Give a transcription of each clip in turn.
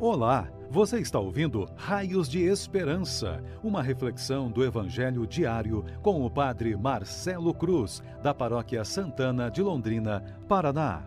Olá, você está ouvindo Raios de Esperança, uma reflexão do Evangelho diário com o Padre Marcelo Cruz, da Paróquia Santana de Londrina, Paraná.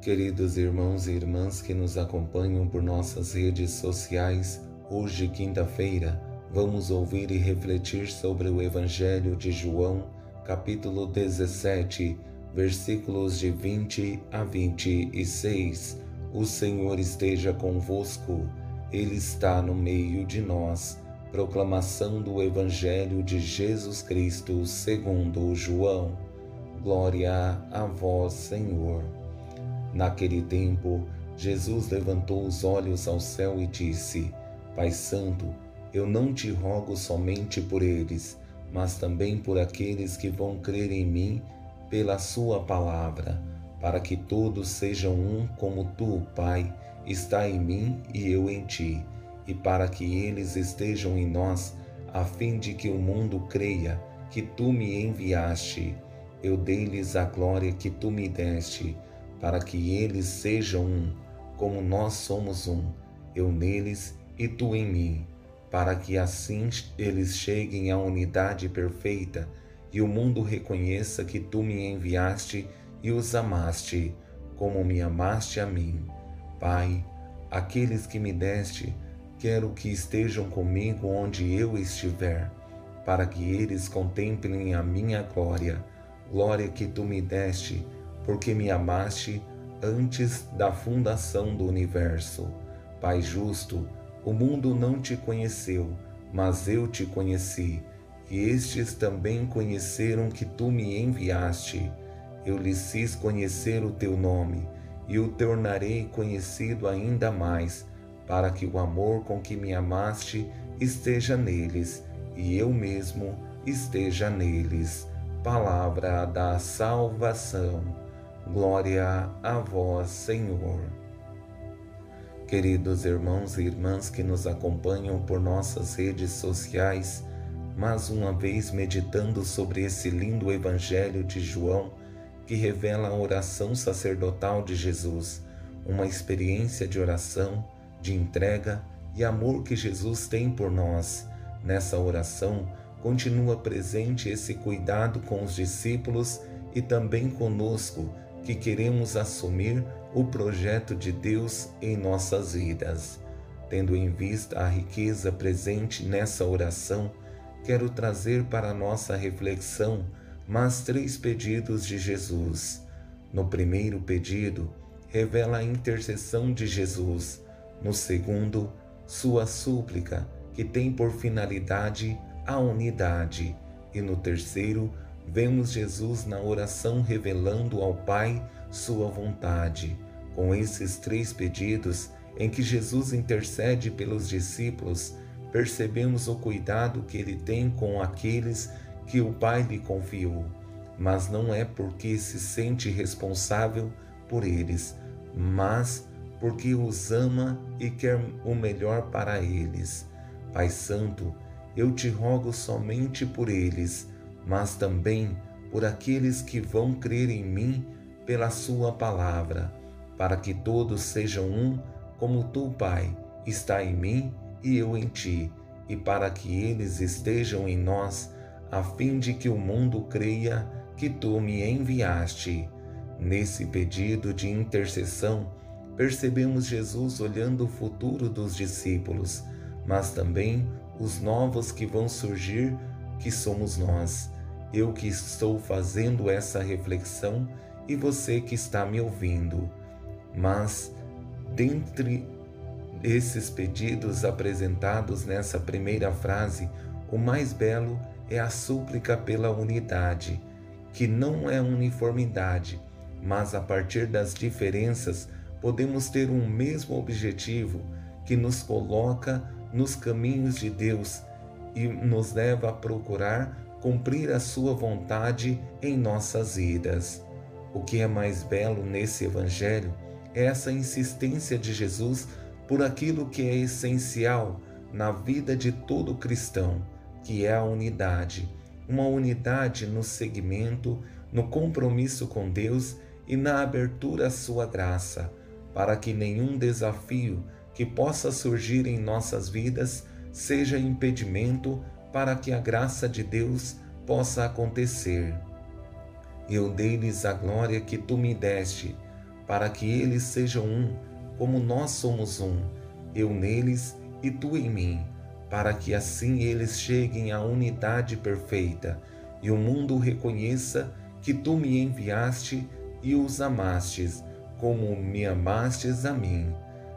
Queridos irmãos e irmãs que nos acompanham por nossas redes sociais, hoje, quinta-feira, vamos ouvir e refletir sobre o Evangelho de João, capítulo 17 versículos de 20 a 26. O Senhor esteja convosco, Ele está no meio de nós. Proclamação do Evangelho de Jesus Cristo segundo João. Glória a vós, Senhor. Naquele tempo, Jesus levantou os olhos ao céu e disse: Pai Santo, eu não te rogo somente por eles, mas também por aqueles que vão crer em mim pela Sua palavra, para que todos sejam um como tu, Pai, está em mim e eu em ti, e para que eles estejam em nós, a fim de que o mundo creia que tu me enviaste. Eu dei-lhes a glória que tu me deste, para que eles sejam um, como nós somos um, eu neles e tu em mim, para que assim eles cheguem à unidade perfeita e o mundo reconheça que tu me enviaste e os amaste, como me amaste a mim. Pai, aqueles que me deste, quero que estejam comigo onde eu estiver, para que eles contemplem a minha glória, glória que tu me deste, porque me amaste antes da fundação do universo. Pai justo, o mundo não te conheceu, mas eu te conheci estes também conheceram que tu me enviaste. Eu lhes fiz conhecer o teu nome, e o tornarei conhecido ainda mais, para que o amor com que me amaste esteja neles, e eu mesmo esteja neles. Palavra da salvação. Glória a vós, Senhor. Queridos irmãos e irmãs que nos acompanham por nossas redes sociais, mais uma vez meditando sobre esse lindo Evangelho de João que revela a oração sacerdotal de Jesus, uma experiência de oração, de entrega e amor que Jesus tem por nós. Nessa oração, continua presente esse cuidado com os discípulos e também conosco, que queremos assumir o projeto de Deus em nossas vidas. Tendo em vista a riqueza presente nessa oração, quero trazer para nossa reflexão mais três pedidos de Jesus. No primeiro pedido, revela a intercessão de Jesus. No segundo, sua súplica, que tem por finalidade a unidade. E no terceiro, vemos Jesus na oração revelando ao Pai sua vontade. Com esses três pedidos, em que Jesus intercede pelos discípulos, percebemos o cuidado que ele tem com aqueles que o Pai lhe confiou, mas não é porque se sente responsável por eles, mas porque os ama e quer o melhor para eles. Pai Santo, eu te rogo somente por eles, mas também por aqueles que vão crer em mim pela Sua palavra, para que todos sejam um, como tu, Pai, está em mim e eu em ti, e para que eles estejam em nós, a fim de que o mundo creia que tu me enviaste. Nesse pedido de intercessão, percebemos Jesus olhando o futuro dos discípulos, mas também os novos que vão surgir, que somos nós. Eu que estou fazendo essa reflexão e você que está me ouvindo. Mas, dentre esses pedidos apresentados nessa primeira frase, o mais belo é a súplica pela unidade, que não é uniformidade, mas a partir das diferenças podemos ter um mesmo objetivo que nos coloca nos caminhos de Deus e nos leva a procurar cumprir a Sua vontade em nossas vidas. O que é mais belo nesse Evangelho é essa insistência de Jesus por aquilo que é essencial na vida de todo cristão, que é a unidade. Uma unidade no segmento, no compromisso com Deus e na abertura à sua graça, para que nenhum desafio que possa surgir em nossas vidas seja impedimento para que a graça de Deus possa acontecer. Eu dei-lhes a glória que tu me deste, para que eles sejam um, como nós somos um, eu neles e tu em mim, para que assim eles cheguem à unidade perfeita e o mundo reconheça que tu me enviaste e os amastes, como me amastes a mim.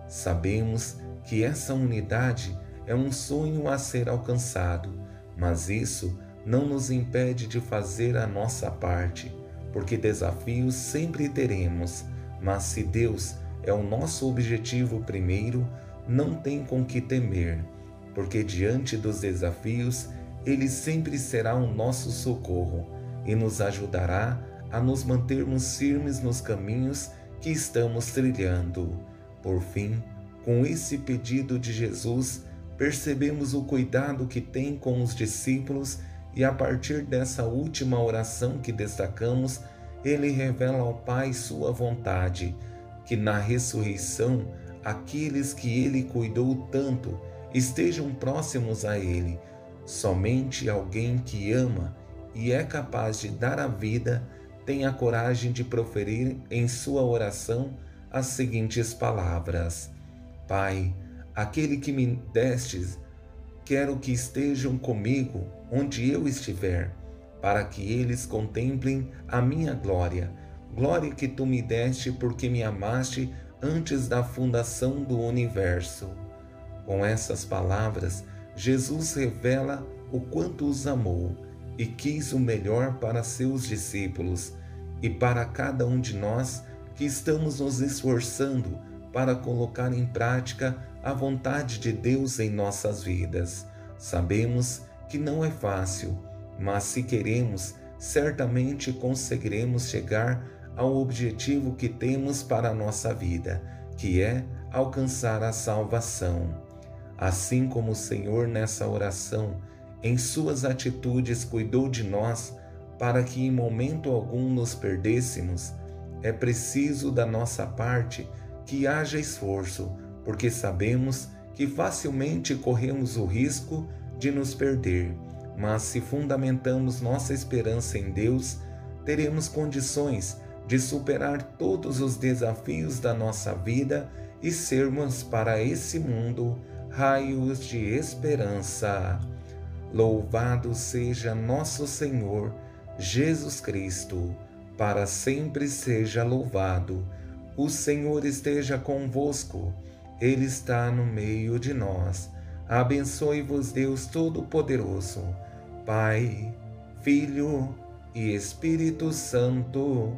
Sabemos que essa unidade é um sonho a ser alcançado, mas isso não nos impede de fazer a nossa parte, porque desafios sempre teremos, mas se Deus é o nosso objetivo primeiro, não tem com que temer, porque diante dos desafios, Ele sempre será o nosso socorro e nos ajudará a nos mantermos firmes nos caminhos que estamos trilhando. Por fim, com esse pedido de Jesus, percebemos o cuidado que tem com os discípulos e a partir dessa última oração que destacamos, ele revela ao Pai sua vontade, que na ressurreição aqueles que ele cuidou tanto estejam próximos a ele. Somente alguém que ama e é capaz de dar a vida tem a coragem de proferir em sua oração as seguintes palavras: Pai, aquele que me destes, quero que estejam comigo onde eu estiver, para que eles contemplem a minha glória, glória que tu me deste porque me amaste antes da fundação do universo. Com essas palavras, Jesus revela o quanto os amou e quis o melhor para seus discípulos e para cada um de nós que estamos nos esforçando para colocar em prática a vontade de Deus em nossas vidas. Sabemos que não é fácil, mas se queremos, certamente conseguiremos chegar ao objetivo que temos para a nossa vida, que é alcançar a salvação. Assim como o Senhor nessa oração, em suas atitudes cuidou de nós para que em momento algum nos perdêssemos, é preciso da nossa parte que haja esforço, porque sabemos que facilmente corremos o risco de nos perder. Mas se fundamentamos nossa esperança em Deus, teremos condições de superar todos os desafios da nossa vida e sermos para esse mundo raios de esperança. Louvado seja nosso Senhor Jesus Cristo, para sempre seja louvado. O Senhor esteja convosco, Ele está no meio de nós. Abençoe-vos, Deus Todo-Poderoso, Pai, Filho e Espírito Santo.